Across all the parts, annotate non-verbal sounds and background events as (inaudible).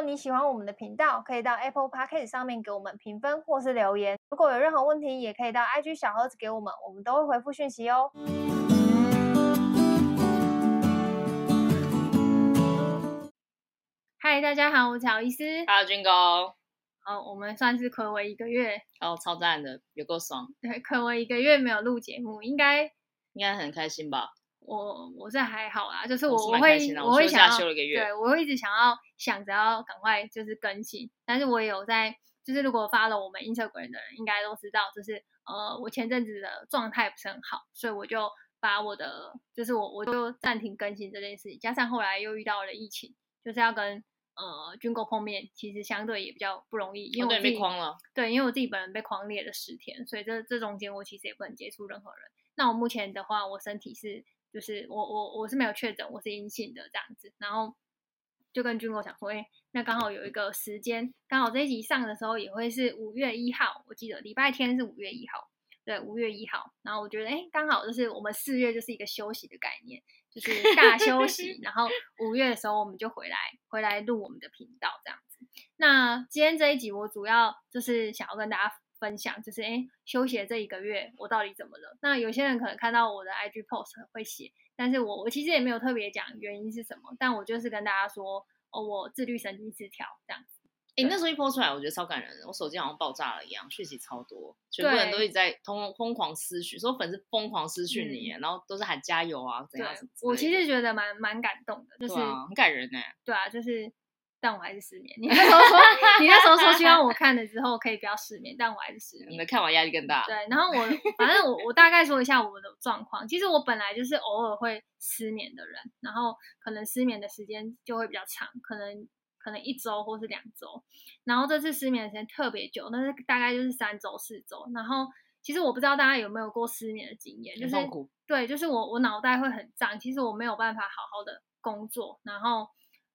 果你喜欢我们的频道，可以到 Apple Podcast 上面给我们评分或是留言。如果有任何问题，也可以到 IG 小盒子给我们，我们都会回复讯息哦。嗨，大家好，我是乔伊斯。Hello，军哥。好，我们算是暌违一个月，哦，超赞的，有够爽。对，暌违一个月没有录节目，应该应该很开心吧？我我是还好啦，就是我我，我会我会想要休了一个月，对，我会一直想要想着要赶快就是更新，但是我也有在，就是如果发了我们 Instagram 的人应该都知道，就是呃我前阵子的状态不是很好，所以我就把我的就是我我就暂停更新这件事情，加上后来又遇到了疫情，就是要跟。呃，军购碰面其实相对也比较不容易，因为我自己、哦、对被框了。对，因为我自己本人被框列了十天，所以这这中间我其实也不能接触任何人。那我目前的话，我身体是就是我我我是没有确诊，我是阴性的这样子。然后就跟军哥讲说，哎，那刚好有一个时间，刚好这一集上的时候也会是五月一号，我记得礼拜天是五月一号，对，五月一号。然后我觉得，哎，刚好就是我们四月就是一个休息的概念。就是大休息，(laughs) 然后五月的时候我们就回来，回来录我们的频道这样子。那今天这一集我主要就是想要跟大家分享，就是诶休息的这一个月我到底怎么了？那有些人可能看到我的 IG post 会写，但是我我其实也没有特别讲原因是什么，但我就是跟大家说，哦，我自律神经失调这样子。你、欸、那时候一播出来，我觉得超感人的。我手机好像爆炸了一样，讯息超多，全部人都一直在通疯狂私讯，说粉丝疯狂私讯你、嗯，然后都是喊加油啊，怎样怎么。我其实觉得蛮蛮感动的，就是、啊、很感人呢。对啊，就是，但我还是失眠。你那时候说，你那时候说希望我看了之后可以不要失眠，但我还是失眠。你们看完压力更大。对，然后我反正我我大概说一下我的状况。其实我本来就是偶尔会失眠的人，然后可能失眠的时间就会比较长，可能。可能一周或是两周，然后这次失眠的时间特别久，那是大概就是三周四周。然后其实我不知道大家有没有过失眠的经验，就是对，就是我我脑袋会很胀，其实我没有办法好好的工作。然后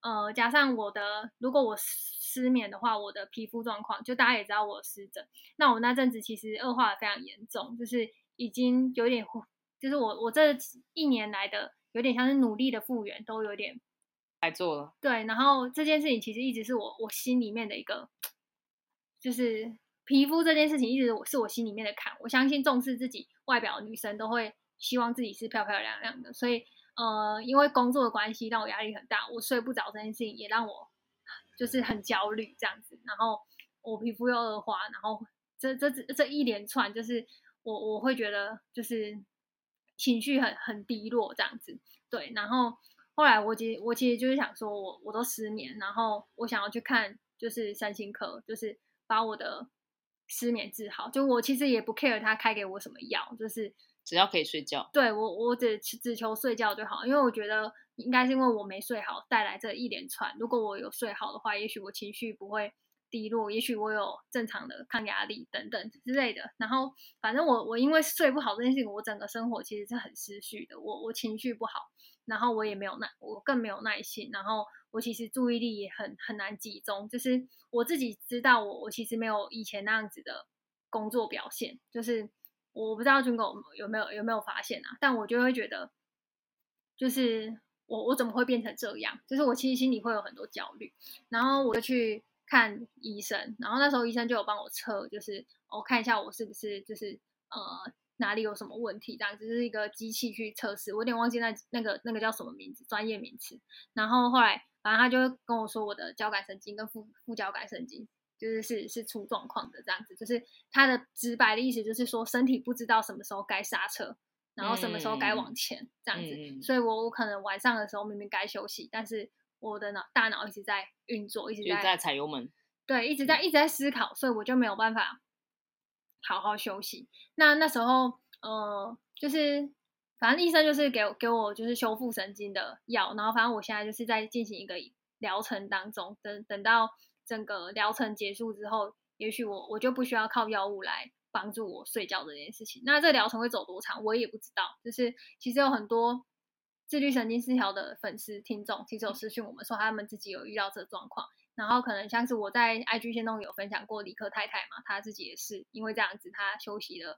呃，加上我的如果我失眠的话，我的皮肤状况就大家也知道我湿疹，那我那阵子其实恶化的非常严重，就是已经有点，就是我我这一年来的有点像是努力的复原都有点。做了对，然后这件事情其实一直是我我心里面的一个，就是皮肤这件事情一直我是我心里面的坎。我相信重视自己外表的女生都会希望自己是漂漂亮亮的，所以呃，因为工作的关系让我压力很大，我睡不着这件事情也让我就是很焦虑这样子。然后我皮肤又恶化，然后这这这这一连串就是我我会觉得就是情绪很很低落这样子。对，然后。后来我其实我其实就是想说我，我都失眠，然后我想要去看就是身心科，就是把我的失眠治好。就我其实也不 care 他开给我什么药，就是只要可以睡觉。对，我我只只求睡觉就好，因为我觉得应该是因为我没睡好带来这一连串。如果我有睡好的话，也许我情绪不会低落，也许我有正常的抗压力等等之类的。然后反正我我因为睡不好这件事情，我整个生活其实是很失序的。我我情绪不好。然后我也没有耐，我更没有耐心。然后我其实注意力也很很难集中。就是我自己知道我，我其实没有以前那样子的工作表现。就是我不知道军狗有没有有没有发现啊？但我就会觉得，就是我我怎么会变成这样？就是我其实心里会有很多焦虑。然后我就去看医生，然后那时候医生就有帮我测，就是我看一下我是不是就是呃。哪里有什么问题？这样子是一个机器去测试，我有点忘记那那个那个叫什么名字，专业名词。然后后来，反正他就跟我说，我的交感神经跟副副交感神经就是是是出状况的，这样子。就是他的直白的意思就是说，身体不知道什么时候该刹车，然后什么时候该往前，嗯、这样子。嗯、所以我我可能晚上的时候明明该休息，但是我的脑大脑一直在运作，一直在在踩油门，对，一直在一直在思考，所以我就没有办法。好好休息。那那时候，呃，就是反正医生就是给给我就是修复神经的药，然后反正我现在就是在进行一个疗程当中。等等到整个疗程结束之后，也许我我就不需要靠药物来帮助我睡觉这件事情。那这疗程会走多长，我也不知道。就是其实有很多自律神经失调的粉丝听众，其实有私讯我们说他们自己有遇到这状况。然后可能像是我在 IG 限动有分享过理科太太嘛，她自己也是因为这样子，她休息了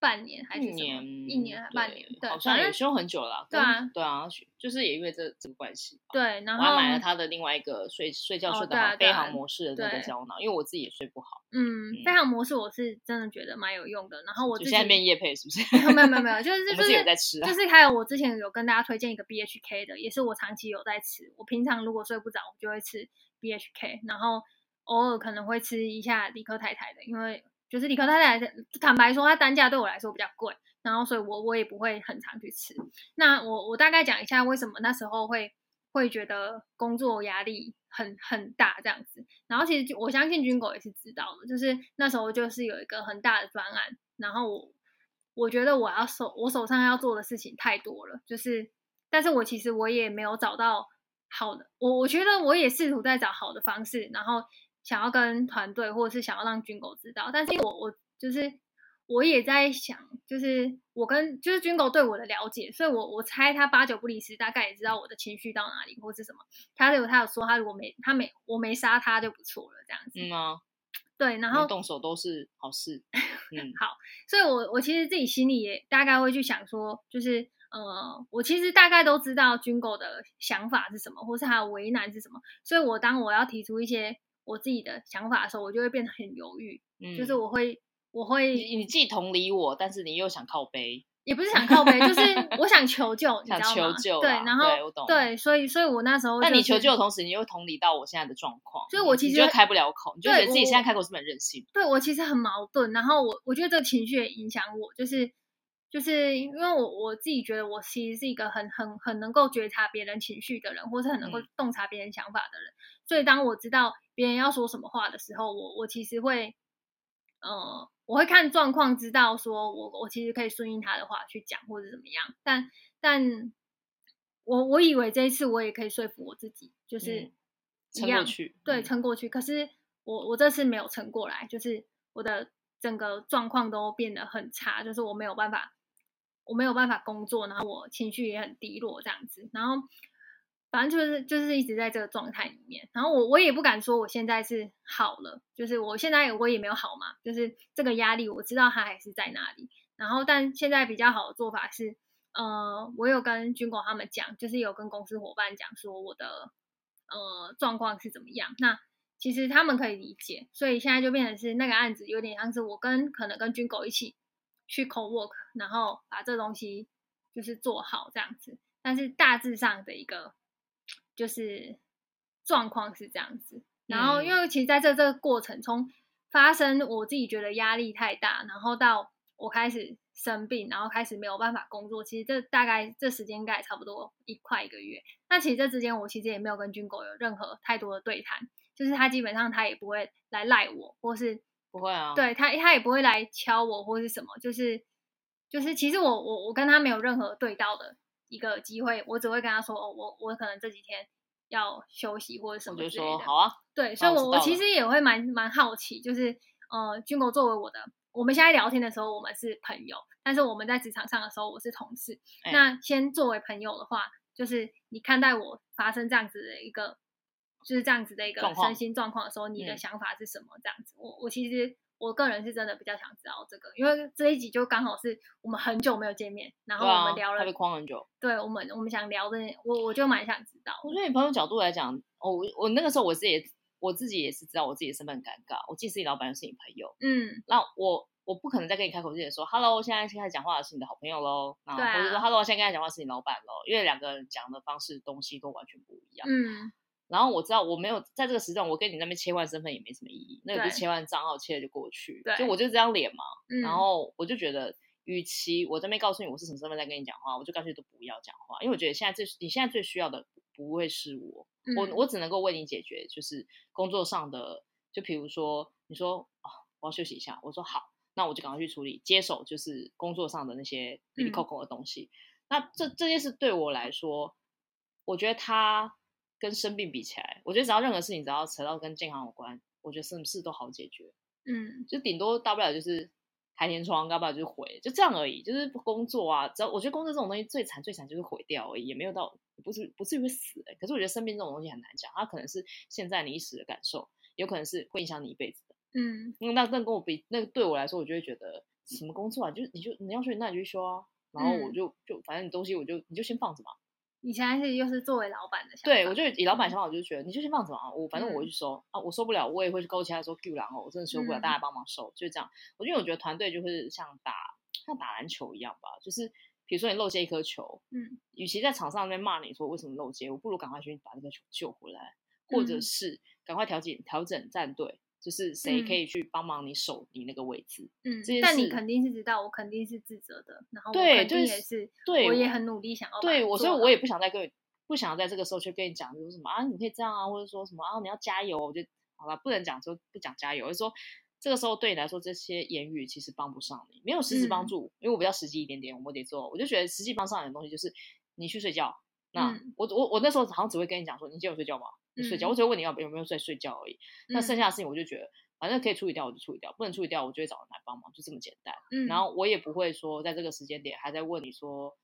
半年还是？一年，一年还半年？对，好像也修很久了。对啊，对啊，就是也因为这这个关系。对，然后我还买了他的另外一个睡睡觉睡得好飞航模式的那个胶囊，因为我自己也睡不好。嗯，飞航模式我是真的觉得蛮有用的。然后我现在变夜配是不是？没有没有没有，就是就是有在吃，就是还有我之前有跟大家推荐一个 BHK 的，也是我长期有在吃。我平常如果睡不着，我就会吃 BHK，然后偶尔可能会吃一下理科太太的，因为。就是理科太太，坦白说，它单价对我来说比较贵，然后所以我我也不会很常去吃。那我我大概讲一下为什么那时候会会觉得工作压力很很大这样子。然后其实我相信军狗也是知道的，就是那时候就是有一个很大的专案，然后我我觉得我要手我手上要做的事情太多了，就是但是我其实我也没有找到好的，我我觉得我也试图在找好的方式，然后。想要跟团队，或者是想要让军狗知道，但是我我就是我也在想，就是我跟就是军狗对我的了解，所以我我猜他八九不离十，大概也知道我的情绪到哪里或是什么。他有他有说，他如果没他没我没杀他就不错了，这样子。嗯啊，对，然后动手都是好事。(laughs) 嗯，好，所以我我其实自己心里也大概会去想说，就是呃，我其实大概都知道军狗的想法是什么，或是他的为难是什么，所以我当我要提出一些。我自己的想法的时候，我就会变得很犹豫。嗯，就是我会，我会你，你既同理我，但是你又想靠背，也不是想靠背，就是 (laughs) 我想求救，你知道吗？想求救，对，然后对，所以，所以我那时候，那你求救的同时，你又同理到我现在的状况，所以我其实就开不了口，你就觉得自己现在开口是很任性？对，我其实很矛盾，然后我我觉得这个情绪也影响我，就是。就是因为我我自己觉得我其实是一个很很很能够觉察别人情绪的人，或是很能够洞察别人想法的人，嗯、所以当我知道别人要说什么话的时候，我我其实会，呃，我会看状况，知道说我我其实可以顺应他的话去讲或者怎么样，但但我我以为这一次我也可以说服我自己，就是一样，撑过去，对，撑过去。可是我我这次没有撑过来，就是我的整个状况都变得很差，就是我没有办法。我没有办法工作，然后我情绪也很低落，这样子，然后反正就是就是一直在这个状态里面，然后我我也不敢说我现在是好了，就是我现在我也没有好嘛，就是这个压力我知道它还是在那里，然后但现在比较好的做法是，呃，我有跟军狗他们讲，就是有跟公司伙伴讲说我的呃状况是怎么样，那其实他们可以理解，所以现在就变成是那个案子有点像是我跟可能跟军狗一起。去 co-work，然后把这东西就是做好这样子，但是大致上的一个就是状况是这样子。然后因为其实在这这个过程从发生，我自己觉得压力太大，然后到我开始生病，然后开始没有办法工作。其实这大概这时间应该也差不多一快一个月。那其实这之间我其实也没有跟军狗有任何太多的对谈，就是他基本上他也不会来赖我，或是。不会啊，对他，他也不会来敲我或是什么，就是就是，其实我我我跟他没有任何对到的一个机会，我只会跟他说，哦，我我可能这几天要休息或者什么之类的。我就说好啊，对，所以我我其实也会蛮蛮好奇，就是呃，军狗作为我的，我们现在聊天的时候我们是朋友，但是我们在职场上的时候我是同事。欸、那先作为朋友的话，就是你看待我发生这样子的一个。就是这样子的一个身心状况的时候，你的想法是什么？这样子，我我其实我个人是真的比较想知道这个，因为这一集就刚好是我们很久没有见面，然后我们聊了，被框很久。对，我们我们想聊的，我我就蛮想知道。我觉得以朋友角度来讲，我我那个时候我自己也我自己也是知道我自己的身份很尴尬，我既是你老板又是你朋友，嗯，那我我不可能再跟你开口之前说，Hello，现在开始讲话的是你的好朋友喽，对啊，或者说 Hello，现在跟他讲话是你老板喽，因为两个人讲的方式东西都完全不一样，嗯。然后我知道我没有在这个时段，我跟你那边切换身份也没什么意义，那个不是切换账号，切了就过去，就我就这张脸嘛。嗯、然后我就觉得，与其我这边告诉你我是什么身份在跟你讲话，我就干脆都不要讲话，因为我觉得现在最你现在最需要的不会是我，嗯、我我只能够为你解决，就是工作上的，就比如说你说哦，我要休息一下，我说好，那我就赶快去处理接手，就是工作上的那些哩哩抠抠的东西。嗯、那这这件事对我来说，我觉得他。跟生病比起来，我觉得只要任何事情只要扯到跟健康有关，我觉得什么事都好解决。嗯，就顶多大不了就是开天窗，大不了就是毁，就这样而已。就是工作啊，只要我觉得工作这种东西最惨最惨就是毁掉而已，也没有到不是不至于会死，欸。可是我觉得生病这种东西很难讲，它可能是现在你一时的感受，有可能是会影响你一辈子的。嗯，那那跟我比，那对我来说，我就会觉得什么工作啊？就你就你要休，那你就去休啊。然后我就、嗯、就反正你东西我就你就先放着嘛。以前是又是作为老板的想法，对我就以老板想法，我就觉得你就先放着嘛。我反正我会去收、嗯、啊，我收不了，我也会去勾其他说 Q 然后我真的收不了，嗯、大家帮忙收，就是这样。我因为我觉得团队就是像打像打篮球一样吧，就是比如说你漏接一颗球，嗯，与其在场上那边骂你说为什么漏接，我不如赶快去把这个球救回来，或者是赶快调整调整战队。就是谁可以去帮忙你守你那个位置？嗯，但你肯定是知道，我肯定是自责的。然后我肯定也是，对，我也很努力想要对我，所以我也不想再跟你，不想在这个时候去跟你讲，说什么啊，你可以这样啊，或者说什么啊，你要加油。我就好了，不能讲说不讲加油，而是说这个时候对你来说，这些言语其实帮不上你，没有实质帮助。因为我比较实际一点点，我得做，我就觉得实际帮上你的东西就是你去睡觉。那我我我那时候好像只会跟你讲说，你今天有睡觉吗？你睡觉，我只会问你要有没有在睡觉而已。那剩下的事情我就觉得。反正可以处理掉，我就处理掉；不能处理掉，我就会找人来帮忙，就这么简单。嗯，然后我也不会说在这个时间点还在问你说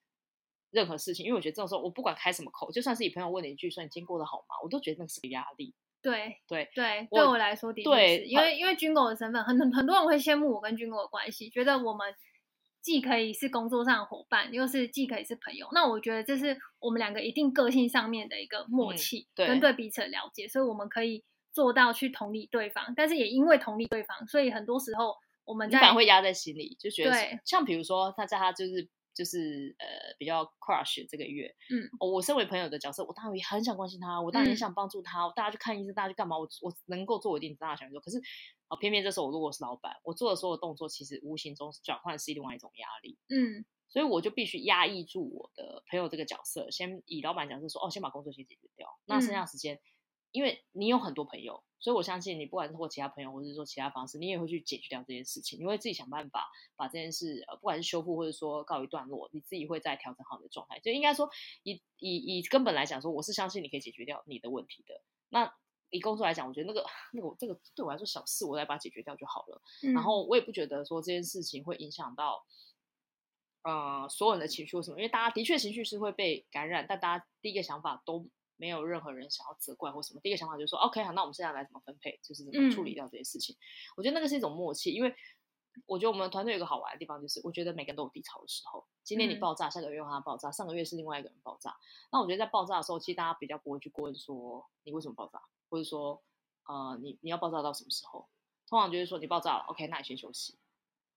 任何事情，因为我觉得这种时候我不管开什么口，就算是你朋友问你一句说你今天过得好吗，我都觉得那是个压力。对对对，对我来说的确是，对，因为因为军狗的身份，很很多人会羡慕我跟军狗的关系，觉得我们既可以是工作上的伙伴，又是既可以是朋友。那我觉得这是我们两个一定个性上面的一个默契，嗯、跟对彼此的了解，所以我们可以。做到去同理对方，但是也因为同理对方，所以很多时候我们在反而会压在心里，就觉得像比如说他在他就是就是呃比较 crush 这个月，嗯、哦，我身为朋友的角色，我当然也很想关心他，我当然也想帮助他，嗯、大家去看医生，大家去干嘛？我我能够做我一定大家想做，可是啊、哦，偏偏这时候我如果是老板，我做的所有动作其实无形中转换是另外一种压力，嗯，所以我就必须压抑住我的朋友这个角色，先以老板角色说，哦，先把工作先解决掉，那剩下的时间。嗯因为你有很多朋友，所以我相信你，不管是通过其他朋友，或者是说其他方式，你也会去解决掉这件事情。你会自己想办法把这件事，呃，不管是修复或者说告一段落，你自己会再调整好你的状态。就应该说，以以以根本来讲，说我是相信你可以解决掉你的问题的。那以工作来讲，我觉得那个那个这个对我来说小事，我来把它解决掉就好了。嗯、然后我也不觉得说这件事情会影响到，呃，所有人的情绪或什么，因为大家的确情绪是会被感染，但大家第一个想法都。没有任何人想要责怪或什么，第一个想法就是说，OK，好，那我们现在来怎么分配，就是怎么处理掉这些事情。嗯、我觉得那个是一种默契，因为我觉得我们团队有个好玩的地方，就是我觉得每个人都有低潮的时候。今天你爆炸，下个月让他爆炸，上个月是另外一个人爆炸。那我觉得在爆炸的时候，其实大家比较不会去过问说你为什么爆炸，或者说呃你你要爆炸到什么时候？通常就是说你爆炸了，OK，那你先休息。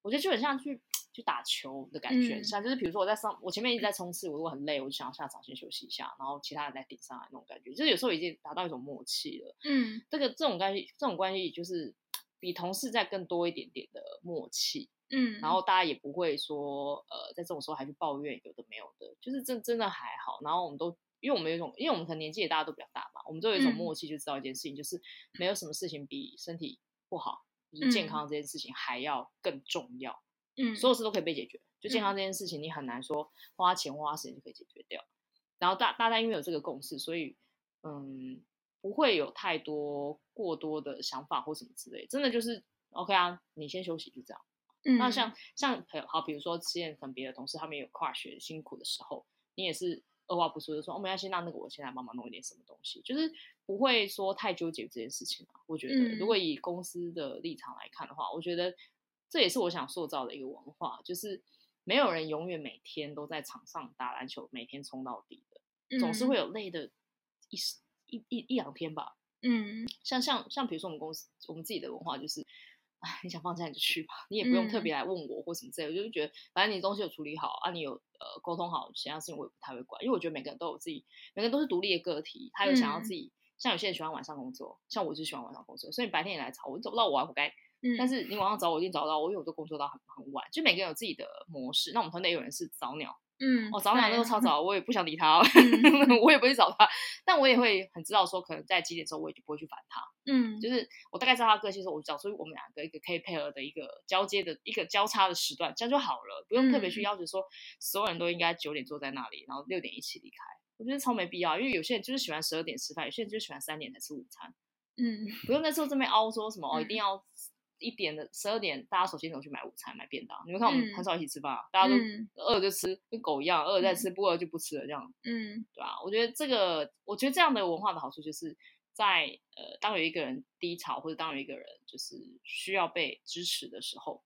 我觉得就很像去去打球的感觉，嗯、像就是比如说我在上，我前面一直在冲刺，我如果很累，我就想要下场先休息一下，然后其他人再顶上来那种感觉，就是有时候已经达到一种默契了。嗯，这个这种关系，这种关系就是比同事再更多一点点的默契。嗯，然后大家也不会说呃，在这种时候还去抱怨有的没有的，就是真真的还好。然后我们都因为我们有一种，因为我们可能年纪也大家都比较大嘛，我们都有一种默契，就知道一件事情，嗯、就是没有什么事情比身体不好。就是健康这件事情还要更重要，嗯，所有事都可以被解决。就健康这件事情，你很难说花钱花时间就可以解决掉。然后大大家因为有这个共识，所以嗯，不会有太多过多的想法或什么之类。真的就是 OK 啊，你先休息就这样。嗯，那像像朋友好，比如说之前可能别的同事他们有跨学辛苦的时候，你也是。二话不说就说，我们要先让那个我先来帮忙弄一点什么东西，就是不会说太纠结这件事情。我觉得，如果以公司的立场来看的话，嗯、我觉得这也是我想塑造的一个文化，就是没有人永远每天都在场上打篮球，每天冲到底的，嗯、总是会有累的一一一一两天吧。嗯，像像像比如说我们公司我们自己的文化就是。哎，你想放假你就去吧，你也不用特别来问我或什么之类的。嗯、我就觉得，反正你东西有处理好啊，你有呃沟通好，其他事情我也不太会管，因为我觉得每个人都有自己，每个人都是独立的个体，他有想要自己，嗯、像有些人喜欢晚上工作，像我就喜欢晚上工作，所以你白天也来找我，你找不到我啊，活该。嗯、但是你晚上找我一定找到我，因为我都工作到很很晚，就每个人有自己的模式。那我们团队有人是早鸟。嗯，我早上那都超早，我也不想理他，嗯、(laughs) 我也不会找他，但我也会很知道说，可能在几点之后，我也就不会去烦他。嗯，就是我大概知道他个性的时候，我找出我们两个一个可以配合的一个交接的一个交叉的时段，这样就好了，不用特别去要求说所有人都应该九点坐在那里，然后六点一起离开。我觉得超没必要，因为有些人就是喜欢十二点吃饭，有些人就喜欢三点才吃午餐。嗯，不用在这这边凹说什么哦，一定要。一点的十二点，大家手牵手去买午餐、买便当。你们看，我们很少一起吃饭，嗯、大家都饿就吃，跟狗一样，饿再吃，不饿就不吃了，这样。嗯，对吧？我觉得这个，我觉得这样的文化的好处，就是在呃，当有一个人低潮，或者当有一个人就是需要被支持的时候，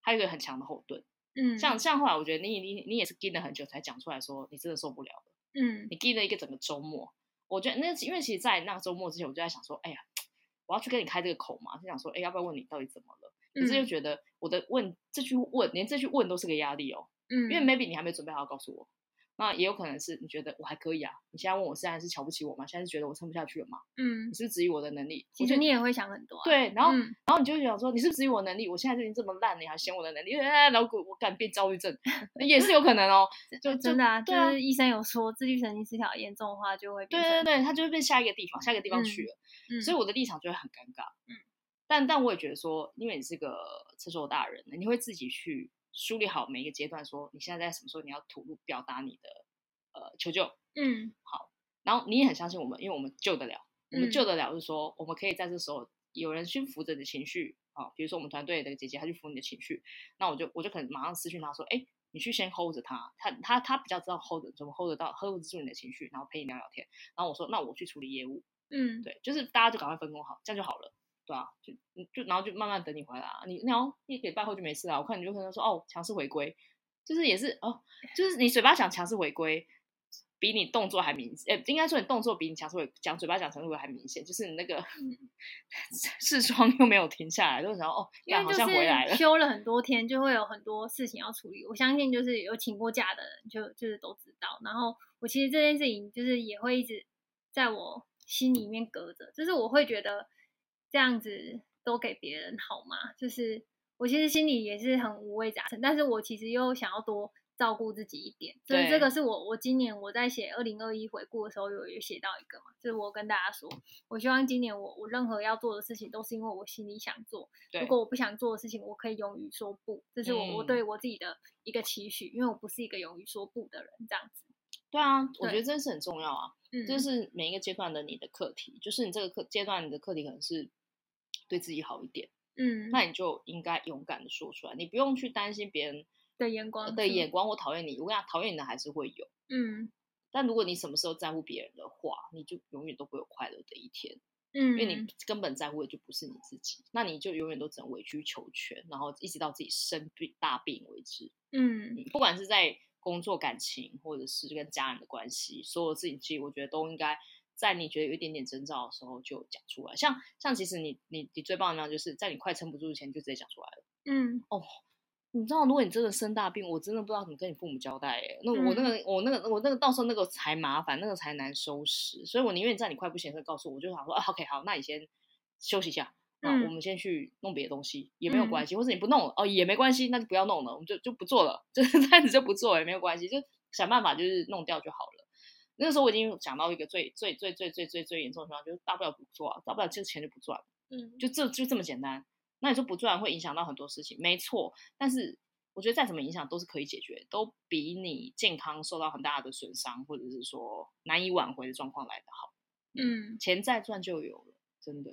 他有一个很强的后盾。嗯，像像后来我觉得你你你也是盯了很久才讲出来说你真的受不了了。嗯，你盯了一个整个周末，我觉得那因为其实，在那个周末之前，我就在想说，哎呀，我要去跟你开这个口嘛，就想说，哎，要不要问你到底怎么了？可是又觉得我的问这句问连这句问都是个压力哦。嗯，因为 maybe 你还没准备好告诉我。那也有可能是你觉得我还可以啊？你现在问我现在是瞧不起我吗？现在是觉得我撑不下去了吗？嗯，你是质疑我的能力？其实你也会想很多。啊对，然后然后你就想说，你是质疑我能力？我现在就已经这么烂，你还嫌我的能力？(laughs) 然后我敢变焦虑症，(laughs) 也是有可能哦。(laughs) 就真的啊，就是医生有说，自律神经失调严重的话，就会变。对对对，他就会变下一个地方，下一个地方去了。嗯，所以我的立场就会很尴尬。嗯，但但我也觉得说，因为你是个成熟大人，你会自己去梳理好每一个阶段，说你现在在什么时候你要吐露表达你的。呃，求救，嗯，好，然后你也很相信我们，因为我们救得了，我们救得了，是说我们可以在这时候有人去扶着你的情绪啊，比如说我们团队的姐姐，她去扶你的情绪，那我就我就可能马上私讯她说，哎，你去先 hold 着他，他他他比较知道 hold 怎么 hold 得到，hold 住你的情绪，然后陪你聊聊天，然后我说，那我去处理业务，嗯，对，就是大家就赶快分工好，这样就好了，对啊，就就然后就慢慢等你回来啊，你然后一礼拜后就没事了，我看你就跟他说，哦，强势回归，就是也是哦，就是你嘴巴想强势回归。比你动作还明显，呃，应该说你动作比你强势回讲嘴巴讲程度还明显，就是你那个 (laughs) 视窗又没有停下来，就想哦，因为就是休了很多天，就会有很多事情要处理。我相信就是有请过假的人就，就就是都知道。然后我其实这件事情就是也会一直在我心里面隔着，就是我会觉得这样子都给别人好吗？就是我其实心里也是很五味杂陈，但是我其实又想要多。照顾自己一点，所以这个是我我今年我在写二零二一回顾的时候有有写到一个嘛，就是我跟大家说，我希望今年我我任何要做的事情都是因为我心里想做，如果我不想做的事情，我可以勇于说不，这是我、嗯、我对我自己的一个期许，因为我不是一个勇于说不的人，这样子。对啊，我觉得这是很重要啊，嗯，这是每一个阶段的你的课题，就是你这个课阶段你的课题可能是对自己好一点，嗯，那你就应该勇敢的说出来，你不用去担心别人。的眼光，的眼光，我讨厌你。我跟你讲，讨厌你的还是会有，嗯。但如果你什么时候在乎别人的话，你就永远都不会有快乐的一天，嗯。因为你根本在乎的就不是你自己，那你就永远都只能委曲求全，然后一直到自己生病大病为止，嗯。不管是在工作、感情，或者是跟家人的关系，所有事情，其实我觉得都应该在你觉得有一点点征兆的时候就讲出来。像像其实你你你最棒的那样，就是在你快撑不住之前就直接讲出来了，嗯。哦。你知道，如果你真的生大病，我真的不知道怎么跟你父母交代哎。那我那个，嗯、我那个，我那个，到时候那个才麻烦，那个才难收拾。所以我宁愿在你快不行的时候告诉我，我就想说，啊，OK，好，那你先休息一下，那我们先去弄别的东西也没有关系，嗯、或者你不弄了哦也没关系，那就不要弄了，我们就就不做了，就 (laughs) 是这样子就不做也没有关系，就想办法就是弄掉就好了。那个时候我已经讲到一个最最最最最最最严重的情况，就是大不了不做，啊，大不了这个钱就不赚，嗯，就这就这么简单。那你说不赚会影响到很多事情，没错。但是我觉得再怎么影响都是可以解决，都比你健康受到很大的损伤，或者是说难以挽回的状况来得好。嗯，钱再赚就有了，真的。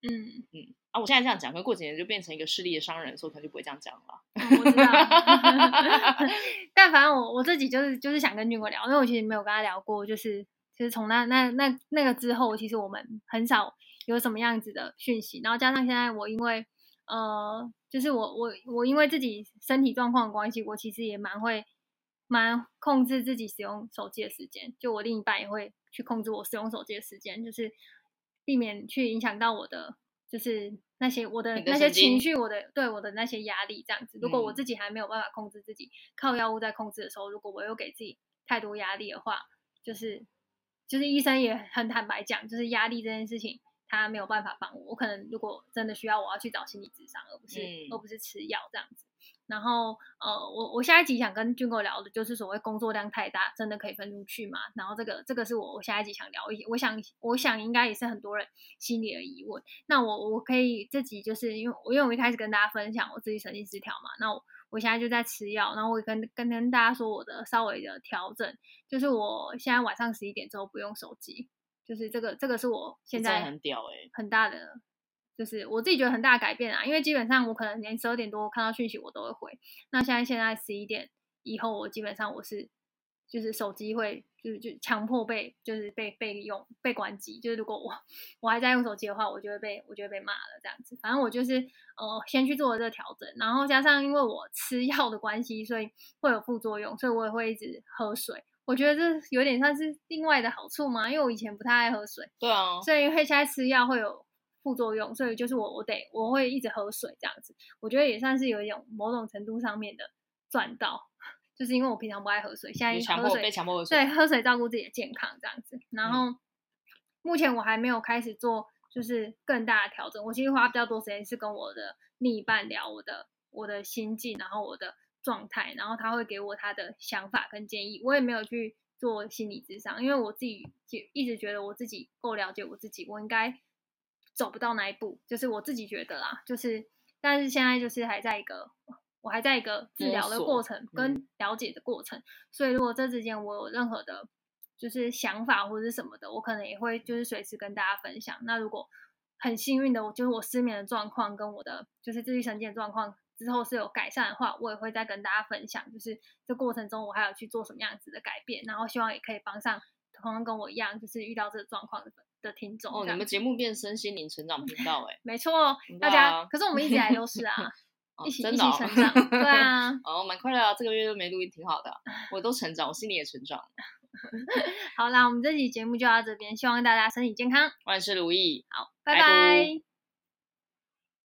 嗯嗯啊，我现在这样讲，可能过几年就变成一个势利的商人，所以可能就不会这样讲了。嗯、我知道。(laughs) 但反正我我自己就是就是想跟俊哥聊，因为我其实没有跟他聊过，就是其实从那那那那个之后，其实我们很少。有什么样子的讯息，然后加上现在我因为呃，就是我我我因为自己身体状况的关系，我其实也蛮会蛮控制自己使用手机的时间，就我另一半也会去控制我使用手机的时间，就是避免去影响到我的，就是那些我的那些情绪，我的对我的那些压力这样子。如果我自己还没有办法控制自己，靠药物在控制的时候，如果我又给自己太多压力的话，就是就是医生也很坦白讲，就是压力这件事情。他没有办法帮我，我可能如果真的需要，我要去找心理咨商，而不是、嗯、而不是吃药这样子。然后呃，我我下一集想跟俊哥聊的就是所谓工作量太大，真的可以分出去吗？然后这个这个是我我下一集想聊一些，我想我想应该也是很多人心里的疑问。那我我可以这集就是因为我因为我一开始跟大家分享我自己神经失调嘛，那我我现在就在吃药，然后我跟跟跟大家说我的稍微的调整，就是我现在晚上十一点之后不用手机。就是这个，这个是我现在很屌哎，很大的，就是我自己觉得很大的改变啊。因为基本上我可能连十二点多看到讯息我都会回，那现在现在十一点以后，我基本上我是就是手机会就是就强迫被就是被被用被关机，就是如果我我还在用手机的话，我就会被我就会被骂了这样子。反正我就是呃先去做了这个调整，然后加上因为我吃药的关系，所以会有副作用，所以我也会一直喝水。我觉得这有点算是另外的好处嘛，因为我以前不太爱喝水。对啊。所以因为现在吃药会有副作用，所以就是我我得我会一直喝水这样子。我觉得也算是有一种某种程度上面的赚到。(laughs) 就是因为我平常不爱喝水，现在喝水，被强迫喝水，对，喝水照顾自己的健康这样子。然后、嗯、目前我还没有开始做，就是更大的调整。我其实花比较多时间是跟我的另一半聊我的我的心境，然后我的状态，然后他会给我他的想法跟建议。我也没有去做心理咨商，因为我自己就一直觉得我自己够了解我自己，我应该走不到那一步，就是我自己觉得啦。就是但是现在就是还在一个。我还在一个治疗的过程跟了解的过程，嗯、所以如果这之间我有任何的，就是想法或者是什么的，我可能也会就是随时跟大家分享。那如果很幸运的，我就是我失眠的状况跟我的就是自律神经的状况之后是有改善的话，我也会再跟大家分享。就是这过程中我还有去做什么样子的改变，然后希望也可以帮上同样跟我一样就是遇到这个状况的的听众。哦，你们节目变身心灵成长频道哎，(laughs) 没错，大家可是我们一直以来都是啊。(laughs) 一起、哦、一起成长，对啊，(laughs) 哦，蛮快乐啊，这个月都没录音，挺好的，我都成长，我心里也成长。好啦，我们这期节目就到这边，希望大家身体健康，万事如意，好，拜拜。拜拜。